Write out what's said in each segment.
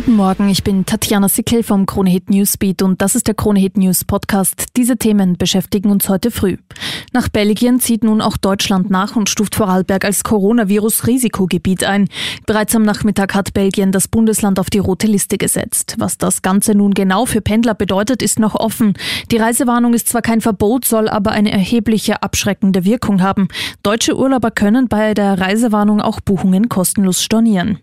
Guten Morgen, ich bin Tatjana Sickel vom Kronehit Newsbeat und das ist der Kronehit News Podcast. Diese Themen beschäftigen uns heute früh. Nach Belgien zieht nun auch Deutschland nach und stuft Vorarlberg als Coronavirus-Risikogebiet ein. Bereits am Nachmittag hat Belgien das Bundesland auf die rote Liste gesetzt. Was das Ganze nun genau für Pendler bedeutet, ist noch offen. Die Reisewarnung ist zwar kein Verbot, soll aber eine erhebliche abschreckende Wirkung haben. Deutsche Urlauber können bei der Reisewarnung auch Buchungen kostenlos stornieren.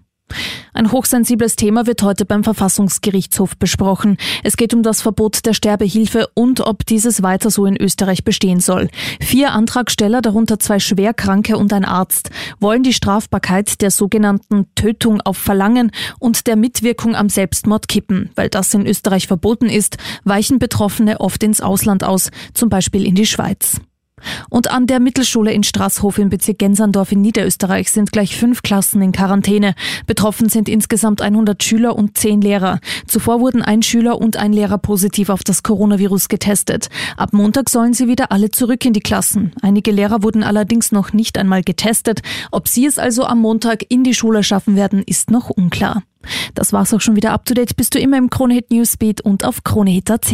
Ein hochsensibles Thema wird heute beim Verfassungsgerichtshof besprochen. Es geht um das Verbot der Sterbehilfe und ob dieses weiter so in Österreich bestehen soll. Vier Antragsteller, darunter zwei Schwerkranke und ein Arzt, wollen die Strafbarkeit der sogenannten Tötung auf Verlangen und der Mitwirkung am Selbstmord kippen. Weil das in Österreich verboten ist, weichen Betroffene oft ins Ausland aus, zum Beispiel in die Schweiz. Und an der Mittelschule in Straßhof im Bezirk Genserndorf in Niederösterreich sind gleich fünf Klassen in Quarantäne. Betroffen sind insgesamt 100 Schüler und zehn Lehrer. Zuvor wurden ein Schüler und ein Lehrer positiv auf das Coronavirus getestet. Ab Montag sollen sie wieder alle zurück in die Klassen. Einige Lehrer wurden allerdings noch nicht einmal getestet. Ob sie es also am Montag in die Schule schaffen werden, ist noch unklar. Das war's auch schon wieder up to date. Bist du immer im Kronehit Newsbeat und auf kronehit.at.